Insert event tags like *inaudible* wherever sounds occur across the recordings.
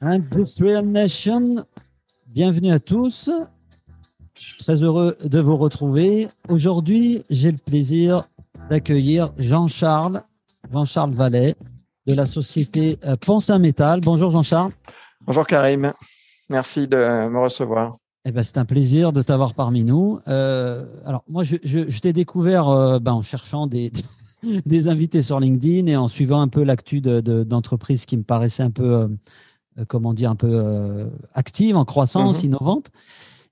Industrial Nation, bienvenue à tous. Je suis très heureux de vous retrouver. Aujourd'hui, j'ai le plaisir d'accueillir Jean-Charles, Jean-Charles Vallet de la société euh, Ponce Métal. Bonjour Jean-Charles. Bonjour Karim, merci de me recevoir. Eh ben, c'est un plaisir de t'avoir parmi nous. Euh, alors moi, je, t'ai découvert euh, ben, en cherchant des, *laughs* des, invités sur LinkedIn et en suivant un peu l'actu d'entreprises qui me paraissait un peu euh, comment dire, un peu euh, active, en croissance, mhm. innovante.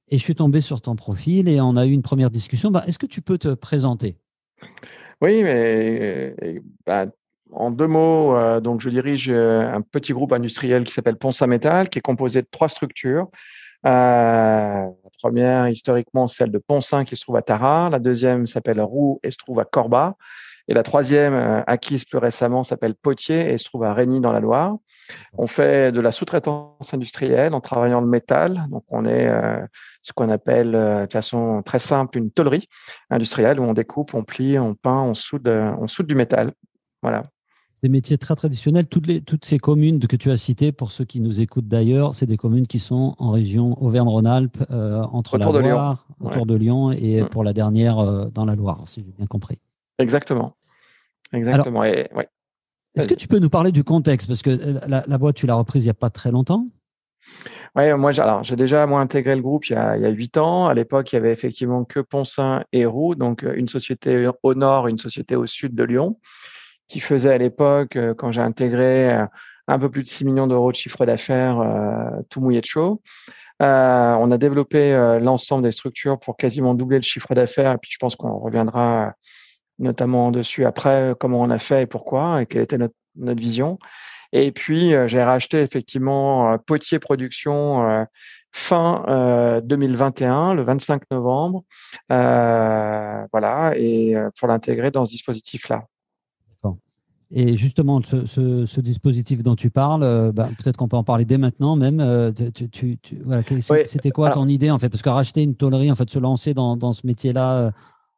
Et je suis tombé sur ton profil et on a eu une première discussion. Bah, est-ce que tu peux te présenter? Oui, mais bah, en deux mots, donc je dirige un petit groupe industriel qui s'appelle Ponsa Metal, qui est composé de trois structures. La première, historiquement, celle de Ponsin, qui se trouve à Tara. La deuxième s'appelle Roux et se trouve à Corba. Et la troisième, euh, acquise plus récemment, s'appelle Potier et se trouve à Régny dans la Loire. On fait de la sous-traitance industrielle en travaillant le métal. Donc, on est euh, ce qu'on appelle euh, de façon très simple une tôlerie industrielle où on découpe, on plie, on peint, on soude, on soude du métal. Voilà. Des métiers très traditionnels. Toutes, les, toutes ces communes que tu as citées, pour ceux qui nous écoutent d'ailleurs, c'est des communes qui sont en région Auvergne-Rhône-Alpes, entre la Loire, autour de Lyon, et mm. pour la dernière, dans la Loire, si j'ai bien compris. Exactement. Exactement. Est-ce que tu peux nous parler du contexte? Parce que euh, la, boîte, tu l'as reprise il n'y a pas très longtemps. Oui, moi, j'ai déjà moi, intégré le groupe il y a huit ans. À l'époque, il y avait effectivement que Poncin et Roux, donc euh, une société au nord, une société au sud de Lyon, qui faisait à l'époque, euh, quand j'ai intégré, un peu plus de 6 millions d'euros de chiffre d'affaires, tout mouillé de chaud. on a développé l'ensemble des structures pour quasiment doubler le chiffre d'affaires. Et puis, je pense qu'on reviendra notamment dessus après, comment on a fait et pourquoi, et quelle était notre, vision. Et puis, euh, j'ai racheté effectivement euh, Potier Production euh, fin 2021, le 25 novembre, voilà, et pour l'intégrer dans ce dispositif-là. Et justement, ce, ce, dispositif dont tu parles, bah, peut-être qu'on peut en parler dès maintenant même. tu, C'était quoi ton idée en fait? Parce que racheter une tôlerie, en fait, se lancer dans, dans ce métier-là,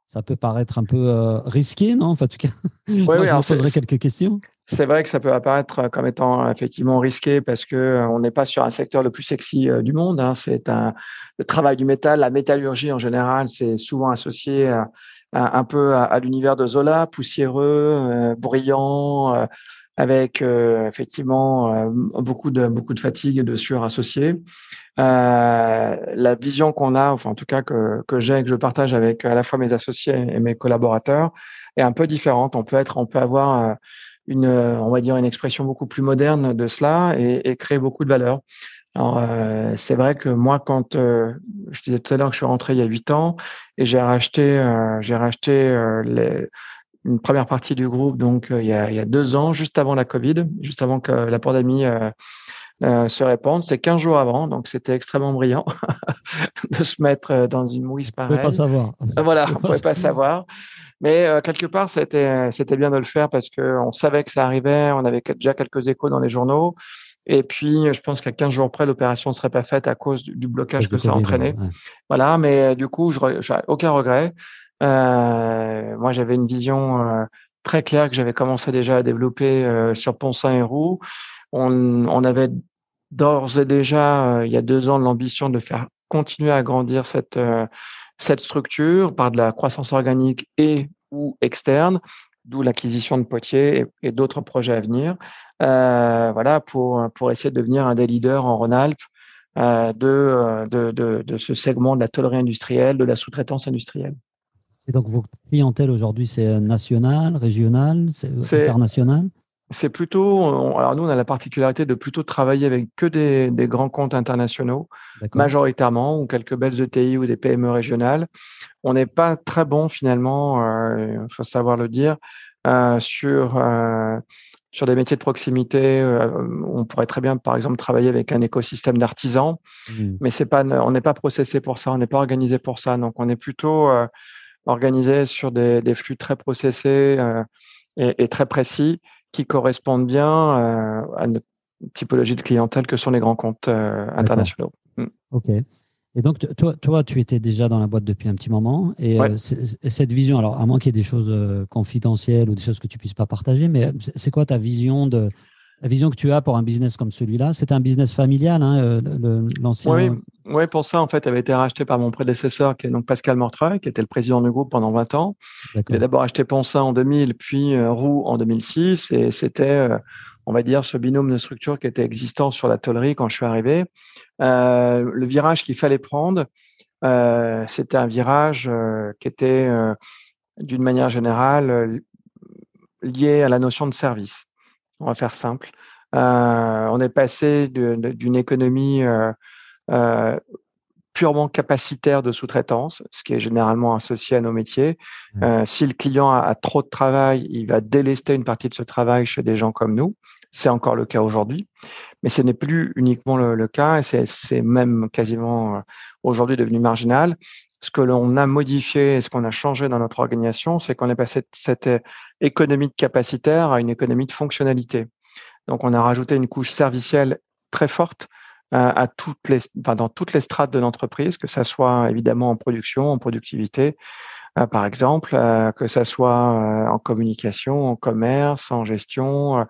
ça peut paraître un peu euh, risqué, non? Enfin, En tout cas, *laughs* je me poserai quelques questions. C'est vrai que ça peut apparaître comme étant effectivement risqué parce que euh, on n'est pas sur un secteur le plus sexy euh, du monde. Hein. C'est un le travail du métal, la métallurgie en général, c'est souvent associé un peu à, l'univers de Zola, poussiéreux, brillant, avec euh, effectivement euh, beaucoup de beaucoup de fatigue et de sueur associée. Euh, la vision qu'on a, enfin en tout cas que que j'ai que je partage avec à la fois mes associés et mes collaborateurs, est un peu différente. On peut être, on peut avoir une, on va dire une expression beaucoup plus moderne de cela et, et créer beaucoup de valeur. Alors, c'est vrai que moi, quand je disais tout à l'heure que je suis rentré il y a huit ans et j'ai racheté, j'ai racheté les, une première partie du groupe donc euh, il, y a, il, y a, deux ans, juste avant la Covid, juste avant que la pandémie euh, euh, se répande. C'est 15 jours avant, donc c'était extrêmement brillant *laughs* de se mettre dans une mouise pareille. On ne pouvait pas savoir. Voilà, on ne pouvait pas savoir. Mais quelque part, c'était, c'était bien de le faire parce qu'on savait que ça arrivait, on avait déjà quelques échos dans les journaux. Et puis, je pense qu'à 15 jours près, l'opération ne serait pas faite à cause du, blocage que ça a entraîné. Voilà, mais du coup, je n'ai aucun regret. Euh, moi, j'avais une vision euh, très claire que j'avais commencé déjà à développer euh, sur Poncin et Roux. On, on avait d'ores et déjà, il y a deux ans, l'ambition de faire continuer à grandir cette, cette structure par de la croissance organique et ou externe, d'où l'acquisition de Potier et, d'autres projets à venir. Euh, voilà, pour, pour essayer de devenir un des leaders en Rhône-Alpes euh, de, de, de, de, ce segment de la tôlerie industrielle, de la sous-traitance industrielle. Et donc, vos clientèles aujourd'hui, c'est national, régional, c'est international? C'est plutôt. Alors, nous, on a la particularité de plutôt travailler avec que des, des grands comptes internationaux, majoritairement, ou quelques belles ETI ou des PME régionales. On n'est pas très bon, finalement, il euh, faut savoir le dire, euh, sur. Euh, sur des métiers de proximité, on pourrait très bien, par exemple, travailler avec un écosystème d'artisans, mmh. mais c'est pas, on n'est pas processé pour ça, on n'est pas organisé pour ça. Donc, on est plutôt organisé sur des, flux très processés et, très précis qui correspondent bien euh, à une typologie de clientèle que sont les grands comptes euh, internationaux. Mm. Ok. Et donc, toi, toi, tu étais déjà dans la boîte depuis un petit moment. Et cette vision, alors, à moins qu'il y ait des choses confidentielles ou des choses que tu puisses pas partager, mais c'est quoi ta vision de, la vision que tu as pour un business comme celui-là, c'est un business familial, hein, euh, l'ancien. Oui, oui, pour ça, en fait, avait été racheté par mon prédécesseur, qui est donc Pascal Mortreuil, qui était le président du groupe pendant 20 ans. Il a d'abord acheté Ponsin en 2000, puis euh, Roux en 2006, et c'était, euh, on va dire, ce binôme de structure qui était existant sur la tollerie quand je suis arrivé. le virage qu'il fallait prendre, c'était un virage qui était, d'une manière générale, lié à la notion de service on va faire simple. Euh, on est passé d'une économie euh, euh, purement capacitaire de sous-traitance, ce qui est généralement associé à nos métiers. si le client a, trop de travail, il va délester une partie de ce travail chez des gens comme nous. C'est encore le cas aujourd'hui, mais ce n'est plus uniquement le, cas, et c'est même quasiment aujourd'hui devenu marginal. Ce que l'on a modifié et ce qu'on a changé dans notre organisation, c'est qu'on est passé de cette économie de capacitaire à une économie de fonctionnalité. Donc, on a rajouté une couche servicielle très forte euh, à toutes les, dans toutes les strates de l'entreprise, que ça soit évidemment en production, en productivité, euh, par exemple, euh, que ça soit en communication, en commerce, en gestion.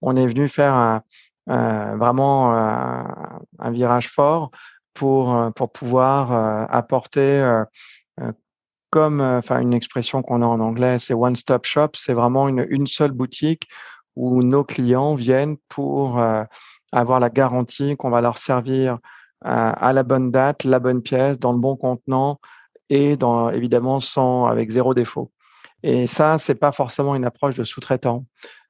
on est venu faire vraiment un virage fort pour, pour pouvoir apporter comme enfin une expression qu'on a en anglais, c'est one stop shop, c'est vraiment une, une seule boutique où nos clients viennent pour euh, avoir la garantie qu'on va leur servir euh, à la bonne date, la bonne pièce, dans le bon contenant et évidemment sans avec zéro défaut. Et ça, c'est pas forcément une approche de sous-traitant.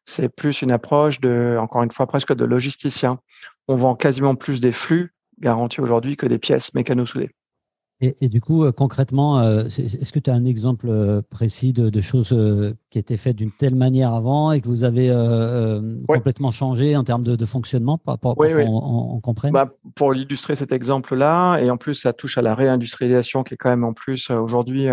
C'est plus une approche de, encore une fois, presque de logisticien. On vend quasiment plus des flux garantis aujourd'hui que des pièces mécano-soudées. Et, du coup, euh, concrètement, euh, est-ce que tu as un exemple euh, précis de, choses qui étaient faites d'une telle manière avant et que vous avez complètement changé en termes de, fonctionnement pour, pour oui, qu'on comprenne? Bah, Pour illustrer cet exemple-là, et en plus, ça touche à la réindustrialisation qui est quand même en plus aujourd'hui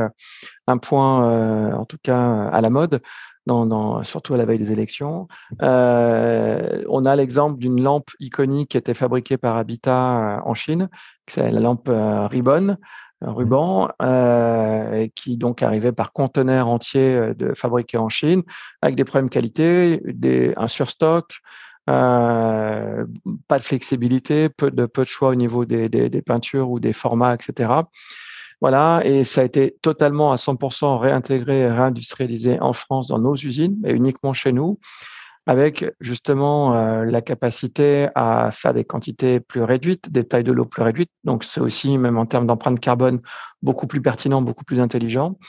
un point, en tout cas, à la mode. Dans, surtout à la veille des élections. on a l'exemple d'une lampe iconique qui était fabriquée par Habitat en Chine, c'est la lampe Ribbon, un ruban, euh, qui donc arrivait par conteneur entier de fabriqué en Chine, avec des problèmes de qualité, des, un surstock, euh, pas de flexibilité, peu de, peu de choix au niveau des, des, des, peintures ou des formats, etc. Voilà, et ça a été totalement à 100% réintégré réindustrialisé en France dans nos usines, et uniquement chez nous avec justement euh, la capacité à faire des quantités plus réduites, des tailles de l'eau plus réduites. Donc c'est aussi, même en termes d'empreinte carbone, beaucoup plus pertinent, beaucoup plus intelligent.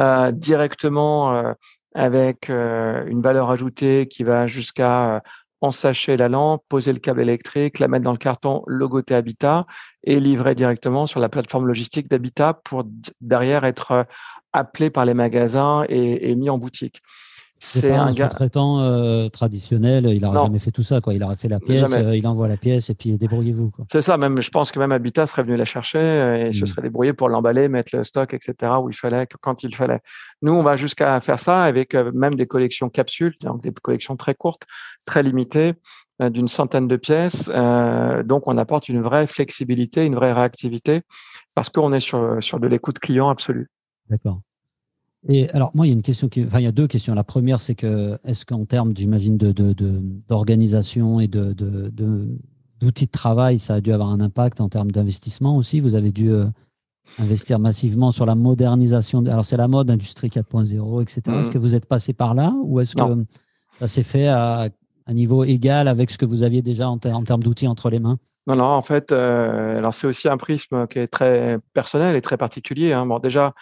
Euh, directement euh, avec une valeur ajoutée qui va jusqu'à ensacher la lampe, poser le câble électrique, la mettre dans le carton, logoté Habitat et livrer directement sur la plateforme logistique d'Habitat pour derrière être appelé par les magasins et mis en boutique. C'est un, gars traitant euh, traditionnel, il n'aurait jamais fait tout ça. Quoi. Il aurait fait la pièce, euh, il envoie la pièce et puis débrouillez-vous. C'est ça, même, je pense que même Habitat serait venu la chercher euh, et se mm. serait débrouillé pour l'emballer, mettre le stock, etc., où il fallait, quand il fallait. Nous, on va jusqu'à faire ça avec même des collections capsules, donc des collections très courtes, très limitées, d'une centaine de pièces. donc, on apporte une vraie flexibilité, une vraie réactivité parce qu'on est sur, sur de l'écoute client absolue. D'accord. Et alors, moi, il y a une question qui, enfin, il y a deux questions. La première, c'est que, est-ce qu'en termes, j'imagine, d'organisation de, de, et de, d'outils de, travail, ça a dû avoir un impact en termes d'investissement aussi? Vous avez dû euh, investir massivement sur la modernisation. alors, c'est la mode, industrie 4.0, etc. Est-ce mmh. que vous êtes passé par là ou est-ce que ça s'est fait à, un niveau égal avec ce que vous aviez déjà en, en termes d'outils entre les mains? Non, non, en fait, euh, alors c'est aussi un prisme qui est très personnel et très particulier. Hein. Bon, déjà,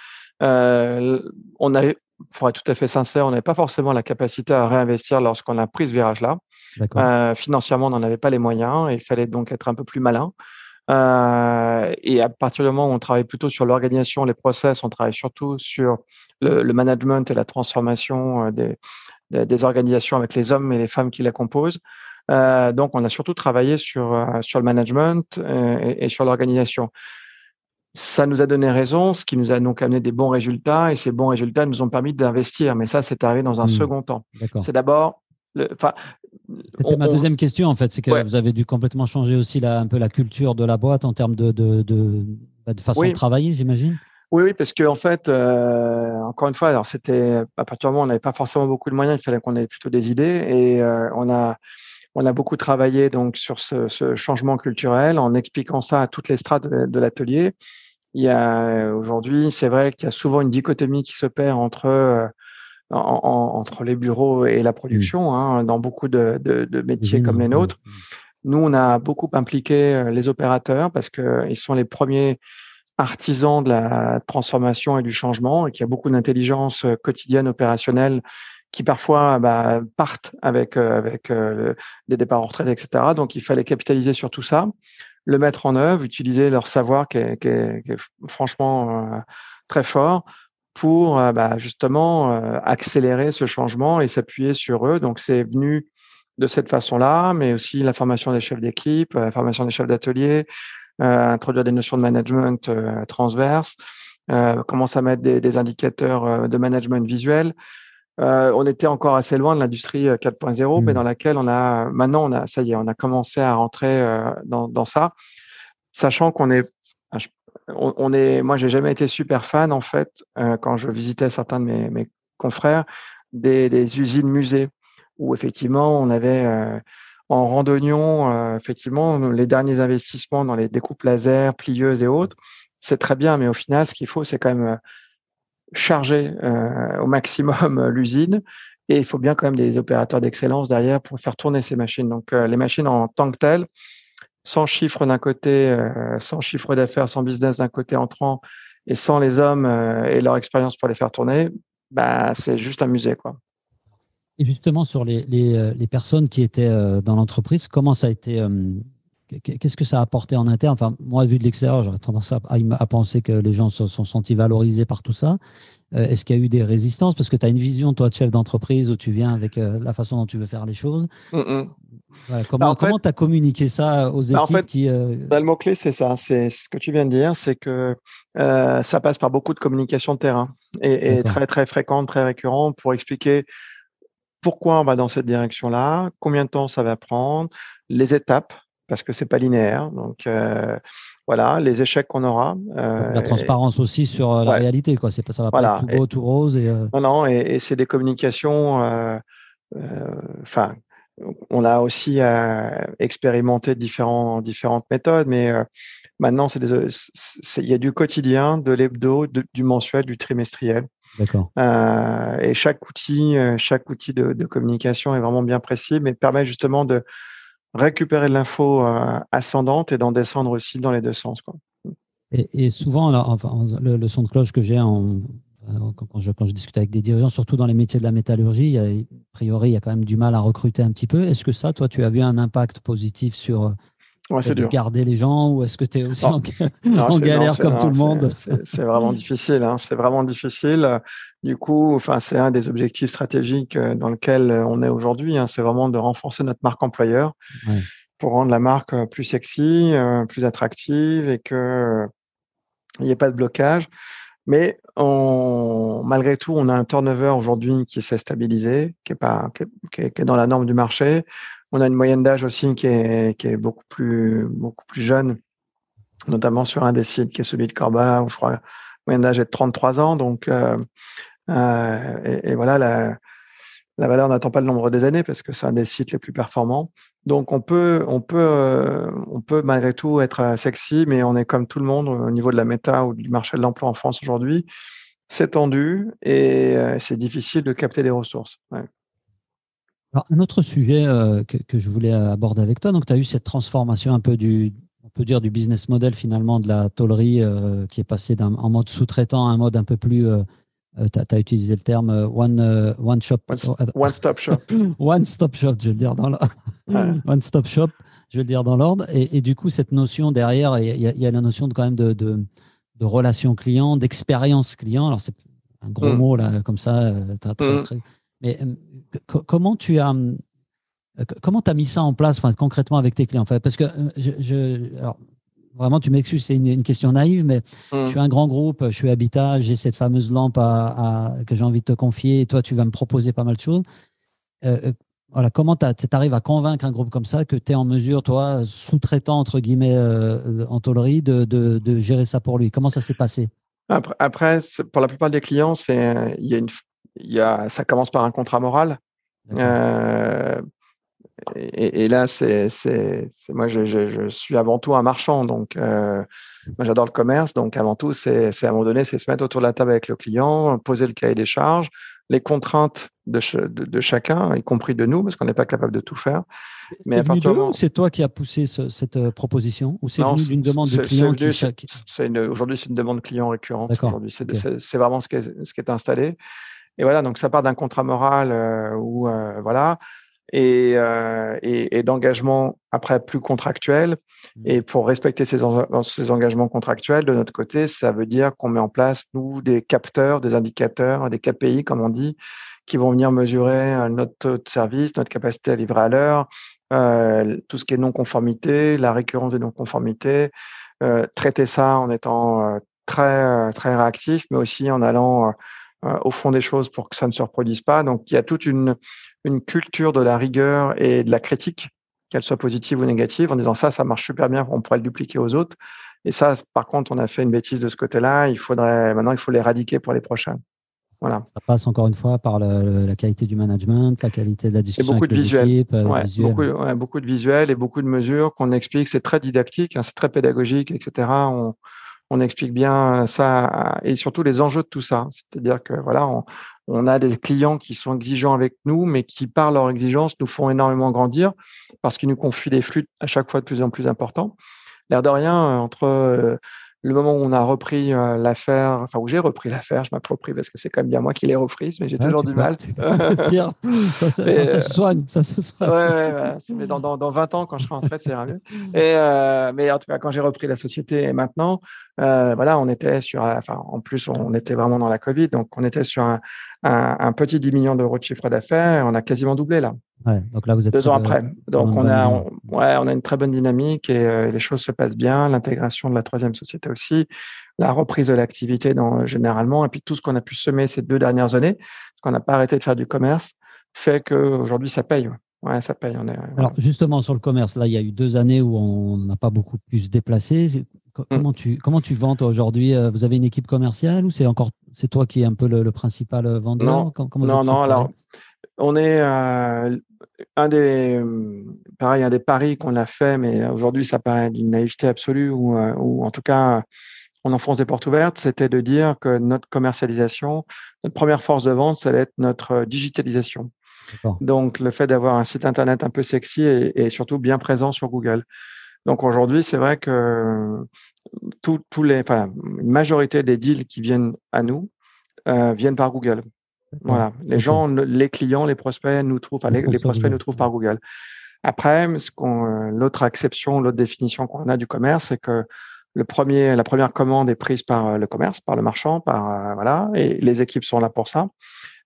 euh, on avait, pour être tout à fait sincère, on n'avait pas forcément la capacité à réinvestir lorsqu'on a pris ce virage-là. Euh, financièrement, on n'en avait pas les moyens et il fallait donc être un peu plus malin. Euh, et à partir du moment où on travaille plutôt sur l'organisation, les process, on travaille surtout sur le, management et la transformation des, des, organisations avec les hommes et les femmes qui la composent. donc, on a surtout travaillé sur, sur le management et sur l'organisation ça nous a donné raison, ce qui nous a donc amené des bons résultats, et ces bons résultats nous ont permis d'investir. Mais ça, c'est arrivé dans un mmh. second temps. C'est d'abord. C'était ma deuxième question, en fait, c'est que vous avez dû complètement changer aussi la, un peu la culture de la boîte en termes de, de, bah, de façon de travailler, j'imagine. Oui, oui, parce que en fait, encore une fois, alors c'était à partir du moment où on n'avait pas forcément beaucoup de moyens, il fallait qu'on ait plutôt des idées, et on a on a beaucoup travaillé donc sur ce, changement culturel en expliquant ça à toutes les strates de, l'atelier. Il y a aujourd'hui, c'est vrai qu'il y a souvent une dichotomie qui se perd entre euh, entre les bureaux et la production hein, dans beaucoup de, métiers comme les nôtres. Nous, on a beaucoup impliqué euh, les opérateurs parce qu'ils sont les premiers artisans de la transformation et du changement et qu'il y a beaucoup d'intelligence euh, quotidienne opérationnelle qui parfois bah, partent avec, euh, avec euh, des départs en retraite, etc. Donc, il fallait capitaliser sur tout ça, le mettre en œuvre, utiliser leur savoir qui est, qui est, qui est franchement euh, très fort pour bah, justement accélérer ce changement et s'appuyer sur eux. Donc, c'est venu de cette façon-là, mais aussi la formation des chefs d'équipe, la formation des chefs d'atelier, introduire des notions de management transverses, commencer à mettre des, des indicateurs de management visuel. Euh, on était encore assez loin de l'industrie 4.0, euh, mais mmh. dans laquelle on a maintenant, on a ça y est, on a commencé à rentrer euh, dans, ça, sachant qu'on est, ah, on, est, moi, j'ai jamais été super fan en fait quand je visitais certains de mes, confrères des, usines musées où effectivement on avait en randonnion effectivement les derniers investissements dans les découpes laser, plieuses et autres. C'est très bien, mais au final, ce qu'il faut, c'est quand même charger euh, au maximum euh, l'usine. Et il faut bien quand même des opérateurs d'excellence derrière pour faire tourner ces machines. Donc, euh, les machines en tant que telles, sans chiffre d'un côté, sans chiffre d'affaires, sans business d'un côté entrant, et sans les hommes et leur expérience pour les faire tourner, bah, c'est juste un musée. Quoi. Et justement, sur les, les, les personnes qui étaient dans l'entreprise, comment ça a été Qu'est-ce que ça a apporté en interne? Enfin, moi, vu de l'extérieur, j'aurais tendance à, penser que les gens se sont sentis valorisés par tout ça. Euh, est-ce qu'il y a eu des résistances? Parce que tu as une vision, toi, de chef d'entreprise, où tu viens avec euh, la façon dont tu veux faire les choses. Mm, mm. comment bah, tu as communiqué ça aux bah, équipes qui, euh, bah, Le mot-clé, c'est ça. C'est ce que tu viens de dire, c'est que ça passe par beaucoup de communication de terrain et, et très, très fréquente, très récurrente pour expliquer pourquoi on va dans cette direction-là, combien de temps ça va prendre, les étapes parce que c'est pas linéaire. Donc euh, voilà, les échecs qu'on aura. Euh, la transparence aussi sur euh, la réalité, quoi. C'est pas ça va pas être tout beau, tout rose. Et, Non, non, et, c'est des communications. Enfin, on a aussi expérimenté différents, différentes méthodes, mais maintenant, c'est il y a du quotidien, de l'hebdo, du mensuel, du trimestriel. D'accord. et chaque outil, chaque outil de, de, communication est vraiment bien précis, mais permet justement de récupérer de l'info euh, ascendante et d'en descendre aussi dans les deux sens. Quoi. Et, souvent, le, son de cloche que j'ai en, quand, je, quand je discute avec des dirigeants, surtout dans les métiers de la métallurgie, a, priori, il y a quand même du mal à recruter un petit peu. Est-ce que ça, toi, tu as vu un impact positif sur de garder les gens ou est-ce que tu es aussi en, *laughs* galère comme tout le monde? C'est vraiment difficile. Hein, c'est vraiment difficile. Du coup, enfin, c'est un des objectifs stratégiques euh, dans lequel euh, on est aujourd'hui. Hein, c'est vraiment de renforcer notre marque employeur pour rendre la marque euh, plus sexy, plus attractive et que il n'y ait pas de blocage. Mais on, malgré tout, on a un turnover aujourd'hui qui s'est stabilisé, qui est, pas, qui est, dans la norme du marché. On a une moyenne d'âge aussi qui est, beaucoup, plus, jeune, notamment sur un des sites qui est celui de Corba, où je crois la moyenne d'âge est de 33 ans. Donc, euh, euh, et, voilà, la, valeur n'attend pas le nombre des années parce que c'est un des sites les plus performants. Donc, on peut, euh, on peut malgré tout être sexy, mais on est comme tout le monde au niveau de la méta ou du marché de l'emploi en France aujourd'hui. C'est tendu et c'est difficile de capter des ressources. Alors, un autre sujet euh, que, je voulais aborder avec toi, donc tu as eu cette transformation un peu du, on peut dire, du business model finalement de la tôlerie euh, qui est passé en mode sous-traitant à un mode un peu plus, euh, tu as, utilisé le terme one, one shop. One, stop shop. *laughs* one stop shop, je vais le dire dans l'ordre. *laughs* one stop shop, je vais le dire dans l'ordre. Et, du coup, cette notion derrière, il y, a la notion de, quand même de, de, relation client, d'expérience client. Alors, c'est un gros mm. mot là, comme ça, très, très, mm. très mais euh, comment tu as euh, comment as mis ça en place concrètement avec tes clients? Parce que euh, je, alors, vraiment, tu m'excuses, c'est une, question naïve, mais je mmh. suis un grand groupe, je suis Habitat, j'ai cette fameuse lampe à, que j'ai envie de te confier, et toi, tu vas me proposer pas mal de choses. voilà, comment tu arrives à convaincre un groupe comme ça que tu es en mesure, toi, sous-traitant, entre guillemets, euh, en tôlerie, de, de, gérer ça pour lui? Comment ça s'est passé? Après, pour la plupart des clients, il y a une, y a, ça commence par un contrat moral. Euh, et, et, là, c'est, moi, je, je, je, suis avant tout un marchand, donc euh, moi j'adore le commerce, donc avant tout, c'est, à un moment donné, c'est se mettre autour de la table avec le client, poser le cahier des charges, les contraintes de, de, chacun, y compris de nous, parce qu'on n'est pas capable de tout faire. Mais à c'est toi qui as poussé cette euh, proposition ou c'est venu d'une demande de client qui chaque... Aujourd'hui, c'est une demande client récurrente. Aujourd'hui, c'est vraiment ce qui, est, ce qui est installé. Et voilà, donc ça part d'un contrat moral euh, où euh, voilà, et, euh, et, et d'engagement après plus contractuel. Mmh. Et pour respecter ces, ces, engagements contractuels, de notre côté, ça veut dire qu'on met en place, nous, des capteurs, des indicateurs, des KPI, comme on dit, qui vont venir mesurer euh, notre taux de service, notre capacité à livrer à l'heure, euh, tout ce qui est non-conformité, la récurrence des non-conformités, traiter ça en étant très, très réactif, mais aussi en allant euh, au fond des choses pour que ça ne se reproduise pas. Donc, il y a toute une, une culture de la rigueur et de la critique, qu'elle soit positive ou négative, en disant ça, ça marche super bien, on pourrait le dupliquer aux autres. Et ça, par contre, on a fait une bêtise de ce côté-là. Il faudrait maintenant, il faut l'éradiquer pour les prochains. Voilà. Ça passe encore une fois par la qualité du management, la qualité de la discussion. Et beaucoup avec de visuels. Équipes, euh, Beaucoup, beaucoup, de visuels et beaucoup de mesures qu'on explique. C'est très didactique, hein, c'est très pédagogique, etc. On, on explique bien ça et surtout les enjeux de tout ça. C'est-à-dire que voilà, on, a des clients qui sont exigeants avec nous, mais qui par leur exigence nous font énormément grandir parce qu'ils nous confient des flux à chaque fois de plus en plus importants. L'air de rien, entre euh, le moment où on a repris euh, l'affaire, enfin où j'ai repris l'affaire, je m'approprie parce que c'est quand même bien moi qui l'ai reprise, mais j'ai toujours du mal. *laughs* ça, ça, se soigne, ça se soigne. Ouais, ouais, *laughs* mais dans, dans, dans, 20 ans, quand je serai en retraite, c'est mieux. *laughs* Et, euh, mais en tout cas, quand j'ai repris la société et maintenant, euh, voilà, on était sur, enfin, en plus, on était vraiment dans la Covid, donc on était sur un, un, un petit 10 millions d'euros de chiffre d'affaires, on a quasiment doublé là. Ouais, donc là, vous êtes deux ans après. Donc on a, ouais, on a une très bonne dynamique et euh, les choses se passent bien. L'intégration de la troisième société aussi, la reprise de l'activité dans généralement, et puis tout ce qu'on a pu semer ces deux dernières années, parce qu'on n'a pas arrêté de faire du commerce, fait qu'aujourd'hui ça paye. Ouais, ça paye. On est, Alors justement sur le commerce, là il y a eu deux années où on n'a pas beaucoup pu se déplacer. Mmh. Comment tu comment tu vends aujourd'hui euh, Vous avez une équipe commerciale ou c'est encore c'est toi qui es un peu le, principal vendeur? Non, non, non. Alors on est euh, un des, pareil, un des paris qu'on a fait, mais aujourd'hui ça paraît d'une naïveté absolue ou, euh, ou en tout cas on enfonce des portes ouvertes, c'était de dire que notre commercialisation, notre première force de vente, ça allait être notre digitalisation. Donc le fait d'avoir un site internet un peu sexy et, surtout bien présent sur Google. Donc aujourd'hui, c'est vrai que tous les, enfin, une majorité des deals qui viennent à nous euh, viennent par Google. Voilà, les gens, les clients, les prospects nous trouvent, les, prospects nous trouvent par Google. Après, ce qu'on, euh, l'autre acception, l'autre définition qu'on a du commerce, c'est que le premier, la première commande est prise par euh, le commerce, par le marchand, par euh, voilà, et les équipes sont là pour ça.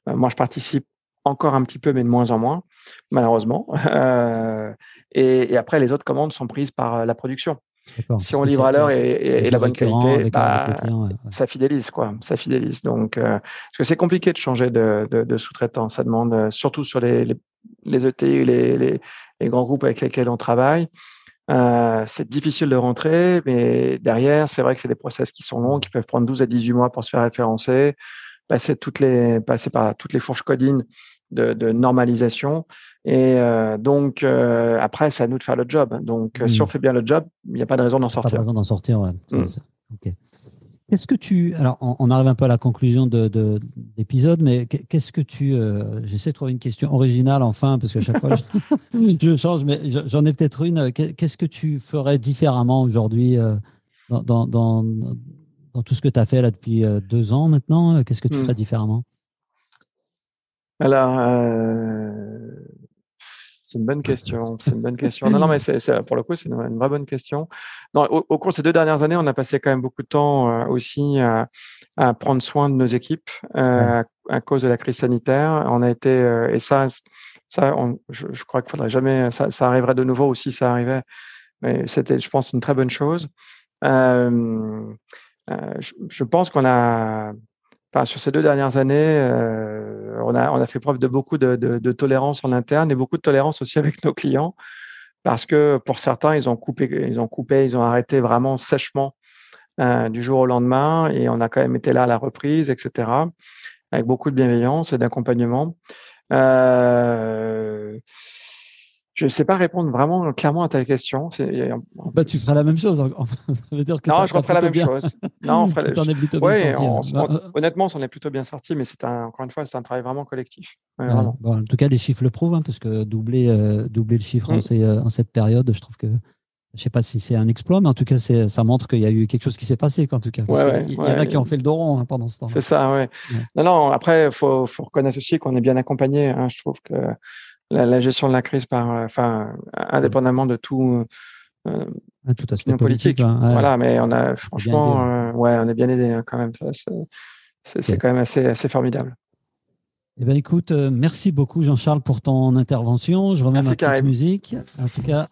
moi, je participe encore un petit peu, mais de moins en moins, malheureusement. *laughs* et, et, après, les autres commandes sont prises par la production. Si on livre à l'heure et, la bonne qualité, bah, ça fidélise quoi, ça fidélise. Donc, euh, parce que c'est compliqué de changer de, de, sous-traitant. Ça demande euh, surtout sur les, les, les ETI, les, les, les, grands groupes avec lesquels on travaille. Euh, c'est difficile de rentrer, mais derrière, c'est vrai que c'est des process qui sont longs, qui peuvent prendre 12 à 18 mois pour se faire référencer, passer toutes les, passer par toutes les fourches codines de, de normalisation. Et euh, donc, euh, après, c'est à nous de faire le job. Donc, euh, si on fait bien le job, il n'y a pas de raison d'en sortir. Pas de raison d'en sortir, ouais. Mm. Qu'est-ce que tu. Alors, on, arrive un peu à la conclusion de, de l'épisode, mais qu'est-ce que tu. J'essaie de trouver une question originale, enfin, parce qu'à chaque fois, je, *laughs* change, mais j'en ai peut-être une. Qu'est-ce que tu ferais différemment aujourd'hui dans, dans, dans, dans, tout ce que tu as fait là depuis deux ans maintenant Qu'est-ce que tu mm. ferais différemment? Alors, c'est une bonne question. C'est une bonne question. Non, non, mais c'est, pour le coup, c'est une, vraie bonne question. au, cours de ces deux dernières années, on a passé quand même beaucoup de temps euh, aussi à, prendre soin de nos équipes euh, à, cause de la crise sanitaire. On a été euh, et ça, ça, je, crois qu'il faudrait jamais. Ça, ça, arriverait de nouveau aussi. Ça arrivait, mais c'était, je pense, une très bonne chose. je, je, pense qu'on a, sur ces deux dernières années, on, a, on a fait preuve de beaucoup de, tolérance en interne et beaucoup de tolérance aussi *laughs* avec nos clients parce que pour certains, ils ont coupé, ils ont coupé, ils ont arrêté vraiment sèchement du jour au lendemain et on a quand même été là à la reprise, etc. Avec beaucoup de bienveillance et d'accompagnement. Euh, je ne sais pas répondre vraiment clairement à ta question. Bah, tu feras la même chose. non, je referai la même chose. Non, on *laughs* ferait... plutôt bien sorti. Hein. Bah, honnêtement, on s'en est plutôt bien sorti, mais c'est encore une fois, c'est un travail vraiment collectif. en tout cas, les chiffres le prouvent, hein, parce que doubler, euh, doubler le chiffre en, mmh. euh, en, cette période, je trouve que je ne sais pas si c'est un exploit, mais en tout cas, ça montre qu'il y a eu quelque chose qui s'est passé. En tout cas, il y en a qui ont fait le dos rond hein, pendant ce temps. C'est ça, oui. Non, non. Après, il faut, faut, reconnaître aussi qu'on est bien accompagné. je trouve que la, gestion de la crise par, euh, enfin, indépendamment de tout. Euh, ah, tout aspect politique. Voilà, mais on a franchement, euh, ouais, on est bien aidé hein, quand même. C'est quand même assez, assez formidable. Eh ben, écoute, merci beaucoup Jean-Charles pour ton intervention. Je remets ma petite musique. En tout cas,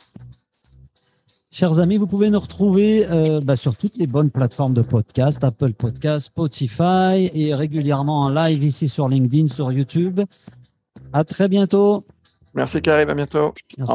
chers amis, vous pouvez nous retrouver bah, sur toutes les bonnes plateformes de podcast, Apple Podcast, Spotify et régulièrement en live ici sur LinkedIn, sur YouTube. À très bientôt. Merci Karim, à bientôt. Merci.